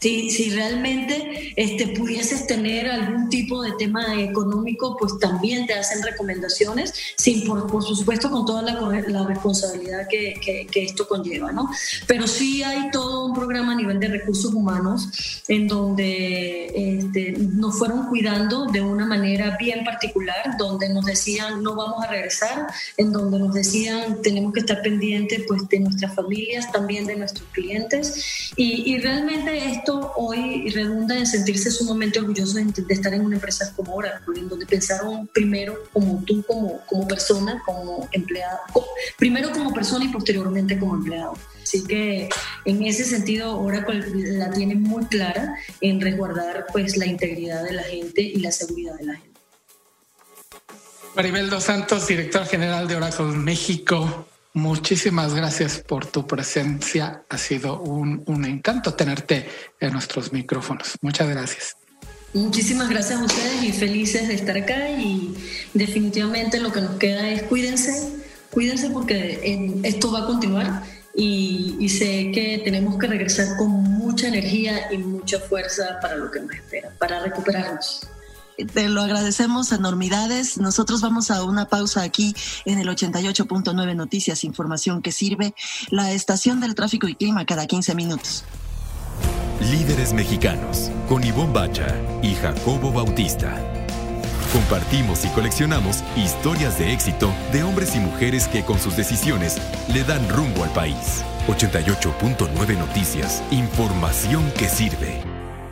Si, si realmente este, pudieses tener algún tipo de tema económico, pues también te hacen recomendaciones, sin, por, por supuesto con toda la, la responsabilidad que, que, esto conlleva, ¿no? Pero sí hay todo un programa a nivel de recursos humanos en donde este, nos fueron cuidando de una manera bien particular, donde nos decían no vamos a regresar, en donde nos decían tenemos que estar pendientes pues, de nuestras familias, también de nuestros clientes, y, y realmente esto hoy redunda en sentirse sumamente orgulloso de, estar en una empresa como Oracle, en donde pensaron primero como tú, como, como persona, como empleado, primero como persona y posteriormente como empleado. Así que en ese sentido Oracle la tiene muy clara en resguardar pues la integridad de la gente y la seguridad de la gente. Maribel Dos Santos, director general de Oracle México. Muchísimas gracias por tu presencia. Ha sido un, encanto tenerte en nuestros micrófonos. Muchas gracias. Muchísimas gracias a ustedes y felices de estar acá y definitivamente lo que nos queda es cuídense, cuídense porque esto va a continuar y, sé que tenemos que regresar con mucha energía y mucha fuerza para lo que nos espera, para recuperarnos te lo agradecemos enormidades. Nosotros vamos a una pausa aquí en el 88.9 Noticias, información que sirve, la estación del tráfico y clima cada 15 minutos. Líderes mexicanos, con Ivonne Bacha y Jacobo Bautista. Compartimos y coleccionamos historias de éxito de hombres y mujeres que con sus decisiones le dan rumbo al país. 88.9 Noticias, información que sirve.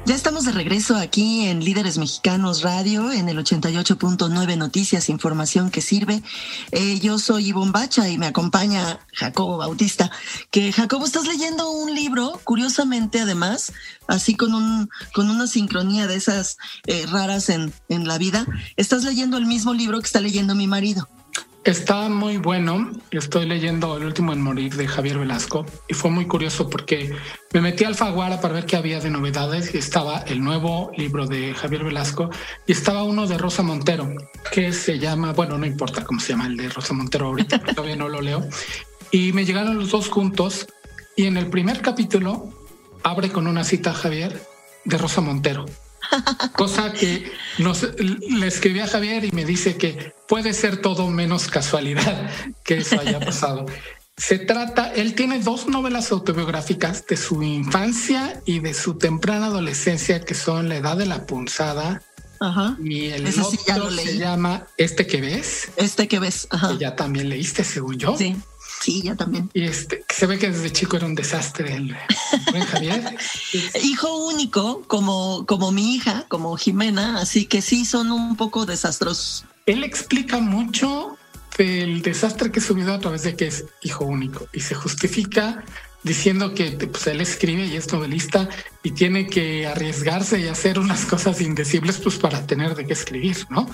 Ya estamos de regreso aquí en Líderes Mexicanos Radio, en el 88.9 Noticias, información que sirve. Eh, yo soy Ivonne Bacha y me acompaña Jacobo Bautista. Que Jacobo, estás leyendo un libro, curiosamente además, así con, un, con una sincronía de esas eh, raras en, en la vida. Estás leyendo el mismo libro que está leyendo mi marido. Está muy bueno. Estoy leyendo El último en morir de Javier Velasco y fue muy curioso porque me metí al Faguara para ver qué había de novedades y estaba el nuevo libro de Javier Velasco y estaba uno de Rosa Montero que se llama, bueno, no importa cómo se llama el de Rosa Montero ahorita, todavía no lo leo. Y me llegaron los dos juntos y en el primer capítulo abre con una cita a Javier de Rosa Montero Cosa que nos, le escribí a Javier y me dice que puede ser todo menos casualidad que eso haya pasado. Se trata, él tiene dos novelas autobiográficas de su infancia y de su temprana adolescencia, que son La Edad de la Punzada. Y el otro se llama Este que ves. Este que ves. Que ya también leíste, según yo. Sí. Sí, ya también. Y este, se ve que desde chico era un desastre el, Javier. Hijo único, como, como mi hija, como Jimena, así que sí son un poco desastrosos. Él explica mucho del desastre que su vida a través de que es hijo único y se justifica diciendo que pues, él escribe y es novelista y tiene que arriesgarse y hacer unas cosas indecibles pues para tener de qué escribir, ¿no?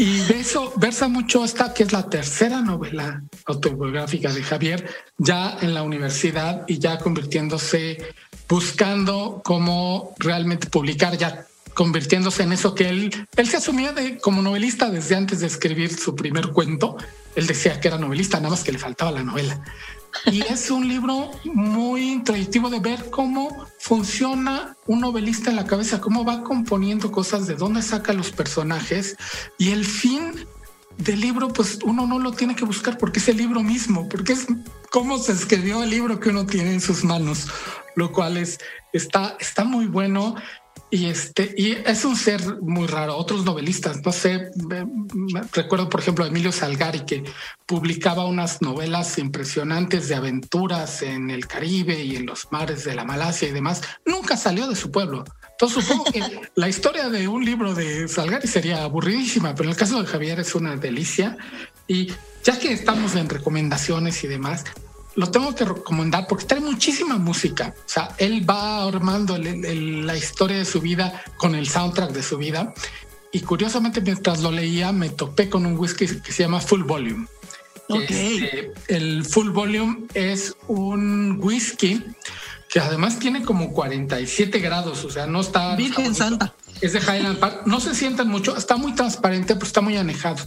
Y de eso versa mucho esta, que es la tercera novela autobiográfica de Javier, ya en la universidad y ya convirtiéndose, buscando cómo realmente publicar, ya convirtiéndose en eso que él, él se asumía de, como novelista desde antes de escribir su primer cuento. Él decía que era novelista, nada más que le faltaba la novela. Y es un libro muy intuitivo de ver cómo funciona un novelista en la cabeza, cómo va componiendo cosas, de dónde saca los personajes y el fin del libro, pues uno no lo tiene que buscar porque es el libro mismo, porque es cómo se escribió el libro que uno tiene en sus manos, lo cual es, está, está muy bueno. Y este, y es un ser muy raro. Otros novelistas, no sé, recuerdo por ejemplo a Emilio Salgari que publicaba unas novelas impresionantes de aventuras en el Caribe y en los mares de la Malasia y demás. Nunca salió de su pueblo. Entonces supongo que la historia de un libro de Salgari sería aburridísima, pero en el caso de Javier es una delicia. Y ya que estamos en recomendaciones y demás, lo tengo que recomendar porque trae muchísima música. O sea, él va armando la historia de su vida con el soundtrack de su vida. Y curiosamente, mientras lo leía, me topé con un whisky que se llama Full Volume. Este, el Full Volume es un whisky que además tiene como 47 grados, o sea, no está... Virgen Santa es de Highland Park. No se sienten mucho, está muy transparente, pero está muy anejado.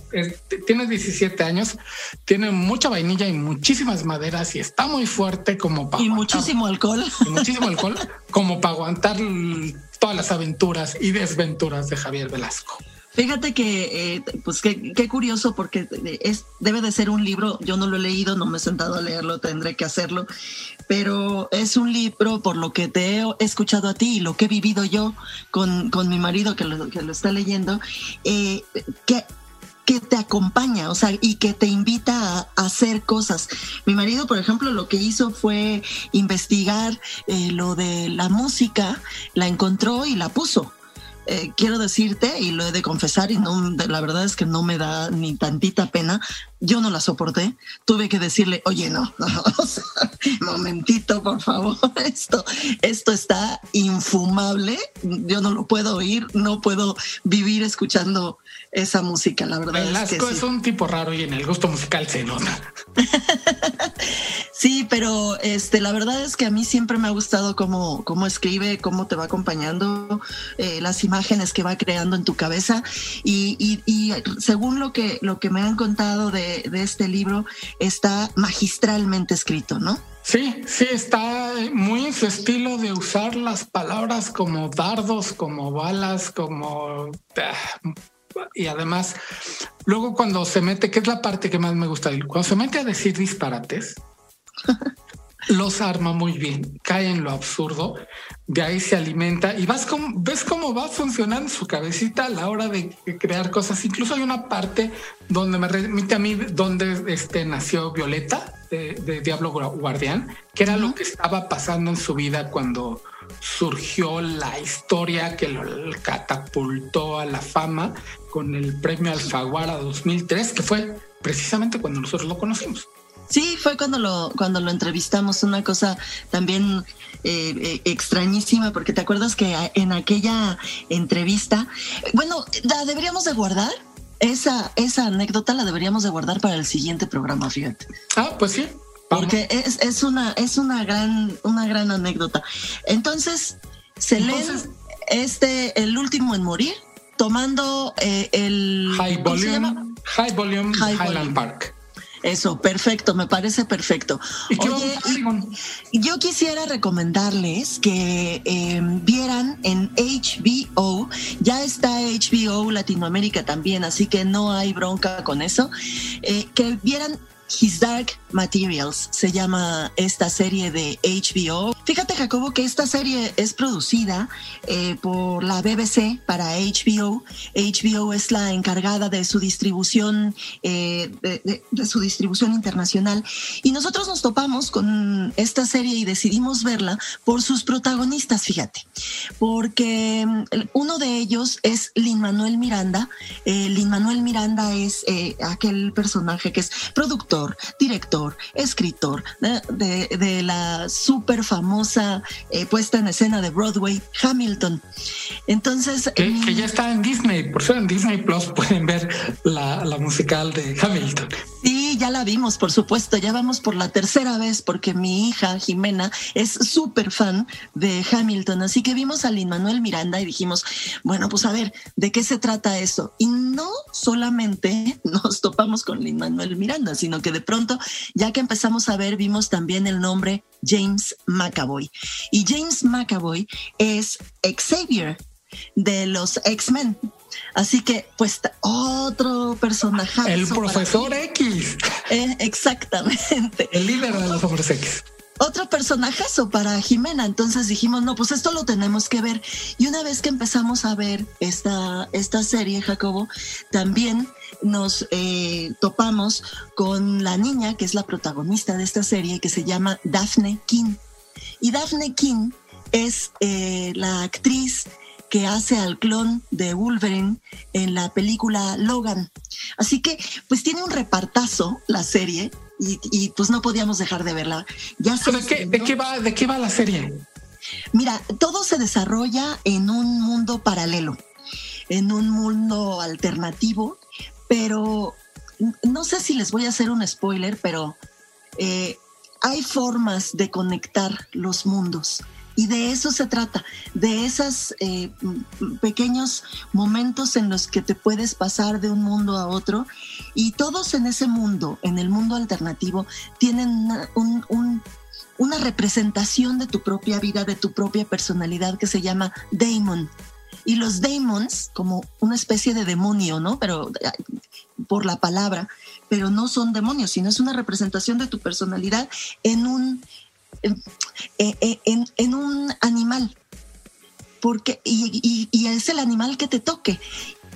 tiene 17 años, tiene mucha vainilla y muchísimas maderas y está muy fuerte como para. Y muchísimo alcohol. Y muchísimo alcohol, como para aguantar todas las aventuras y desventuras de Javier Velasco. Fíjate que, eh, pues qué, curioso, porque es, debe de ser un libro, yo no lo he leído, no me he sentado a leerlo, tendré que hacerlo, pero es un libro por lo que te he escuchado a ti y lo que he vivido yo con, con mi marido que lo, que lo está leyendo, eh, que que te acompaña, o sea, y que te invita a, hacer cosas. Mi marido, por ejemplo, lo que hizo fue investigar eh, lo de la música, la encontró y la puso. Eh, quiero decirte, y lo he de confesar, y no, la verdad es que no me da ni tantita pena, yo no la soporté, tuve que decirle, oye, no, momentito, por favor, esto, esto está infumable, yo no lo puedo oír, no puedo vivir escuchando esa música, la verdad. es, que es un tipo raro y en el gusto musical se nota. sí, pero este, la verdad es que a mí siempre me ha gustado cómo, cómo escribe, cómo te va acompañando, eh, las imágenes que va creando en tu cabeza. Y, y, según lo que, lo que me han contado de, de este libro, está magistralmente escrito, ¿no? Sí, sí, está muy en su estilo de usar las palabras como dardos, como balas, como ah, y además, luego cuando se mete, que es la parte que más me gusta cuando se mete a decir disparates, los arma muy bien, cae en lo absurdo, de ahí se alimenta y vas como, ves cómo va funcionando su cabecita a la hora de crear cosas. Incluso hay una parte donde me remite a mí donde este, nació Violeta de, Diablo Guardián, que era lo que estaba pasando en su vida cuando surgió la historia que lo catapultó a la fama con el premio Alfaguara 2003, que fue precisamente cuando nosotros lo conocimos. Sí, fue cuando lo, cuando lo entrevistamos, una cosa también eh, eh, extrañísima, porque te acuerdas que en aquella entrevista, bueno, la deberíamos de guardar, esa, esa anécdota la deberíamos de guardar para el siguiente programa, fíjate. Ah, pues sí, porque es, es, una, es una, gran, una gran anécdota. Entonces, se lee este, el último en morir, tomando eh, el... High Volume, High Volume Highland Park. Eso, perfecto, me parece perfecto. Oye, yo quisiera recomendarles que em, vieran en HBO, ya está HBO Latinoamérica también, así que no hay bronca con eso, eh, que vieran His Dark Materials se llama esta serie de HBO. Fíjate, Jacobo, que esta serie es producida eh, por la BBC para HBO. HBO es la encargada de su distribución, eh, de, su distribución internacional. Y nosotros nos topamos con esta serie y decidimos verla por sus protagonistas, fíjate. Porque mm, uno de ellos es Lin Manuel Miranda. Eh, Lin Manuel Miranda es aquel personaje que es productor productor, director, escritor de, la súper famosa eh, puesta en escena de Broadway, Hamilton. Entonces. Que, ya está en Disney, por eso en Disney Plus pueden ver la, la musical de Hamilton. Sí, ya la vimos, por supuesto. Ya vamos por la tercera vez porque mi hija Jimena es súper fan de Hamilton. Así que vimos a Lin Manuel Miranda y dijimos, bueno, pues a ver, ¿de qué se trata eso? Y no solamente nos topamos con Lin Manuel Miranda, sino que de pronto, ya que empezamos a ver, vimos también el nombre James McAvoy. Y James McAvoy es Xavier de los X-Men. Así que, pues, otro personaje. El profesor X. Eh, exactamente. El líder de los hombres X. Otro personajazo para Jimena. Entonces dijimos, no, pues esto lo tenemos que ver. Y una vez que empezamos a ver esta, esta serie, Jacobo, también nos eh, topamos con la niña que es la protagonista de esta serie, que se llama Daphne King. Y Daphne King es eh, la actriz que hace al clon de Wolverine en la película Logan. Así que, pues tiene un repartazo la serie y, pues no podíamos dejar de verla. Ya ¿De, qué, ¿De qué va, ¿De qué va la serie? Mira, todo se desarrolla en un mundo paralelo, en un mundo alternativo, pero no sé si les voy a hacer un spoiler, pero eh, hay formas de conectar los mundos. Y de eso se trata, de esos eh, pequeños momentos en los que te puedes pasar de un mundo a otro. Y todos en ese mundo, en el mundo alternativo, tienen una, representación de tu propia vida, de tu propia personalidad que se llama Daemon. Y los Daemons, como una especie de demonio, ¿no? Pero eh, por la palabra, pero no son demonios, sino es una representación de tu personalidad en un, en, en, un animal. Porque, y, y, es el animal que te toque.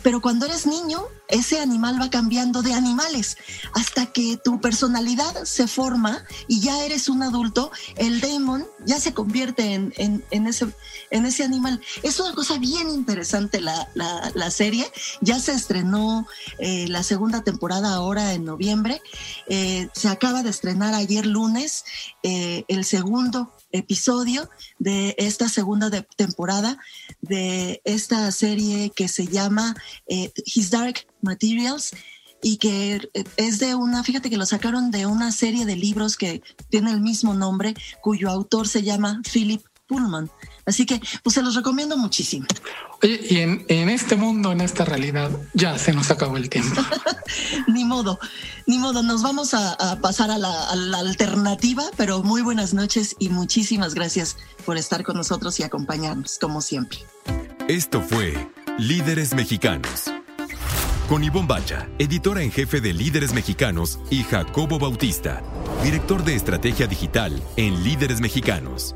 Pero cuando eres niño, ese animal va cambiando de animales hasta que tu personalidad se forma y ya eres un adulto, el demon ya se convierte en, en, ese, en ese animal. Es una cosa bien interesante la, la, serie. Ya se estrenó eh, la segunda temporada ahora en noviembre. Eh, se acaba de estrenar ayer lunes eh, el segundo episodio de esta segunda temporada de esta serie que se llama eh, His Dark Materials y que eh, es de una, fíjate que lo sacaron de una serie de libros que tiene el mismo nombre, cuyo autor se llama Philip Pullman. Así que, pues se los recomiendo muchísimo. Oye, y en, este mundo, en esta realidad, ya se nos acabó el tiempo. ni modo, ni modo. Nos vamos a, pasar a la, a la, alternativa, pero muy buenas noches y muchísimas gracias por estar con nosotros y acompañarnos, como siempre. Esto fue Líderes Mexicanos. Con Ivonne Bacha, editora en jefe de Líderes Mexicanos, y Jacobo Bautista, director de estrategia digital en Líderes Mexicanos.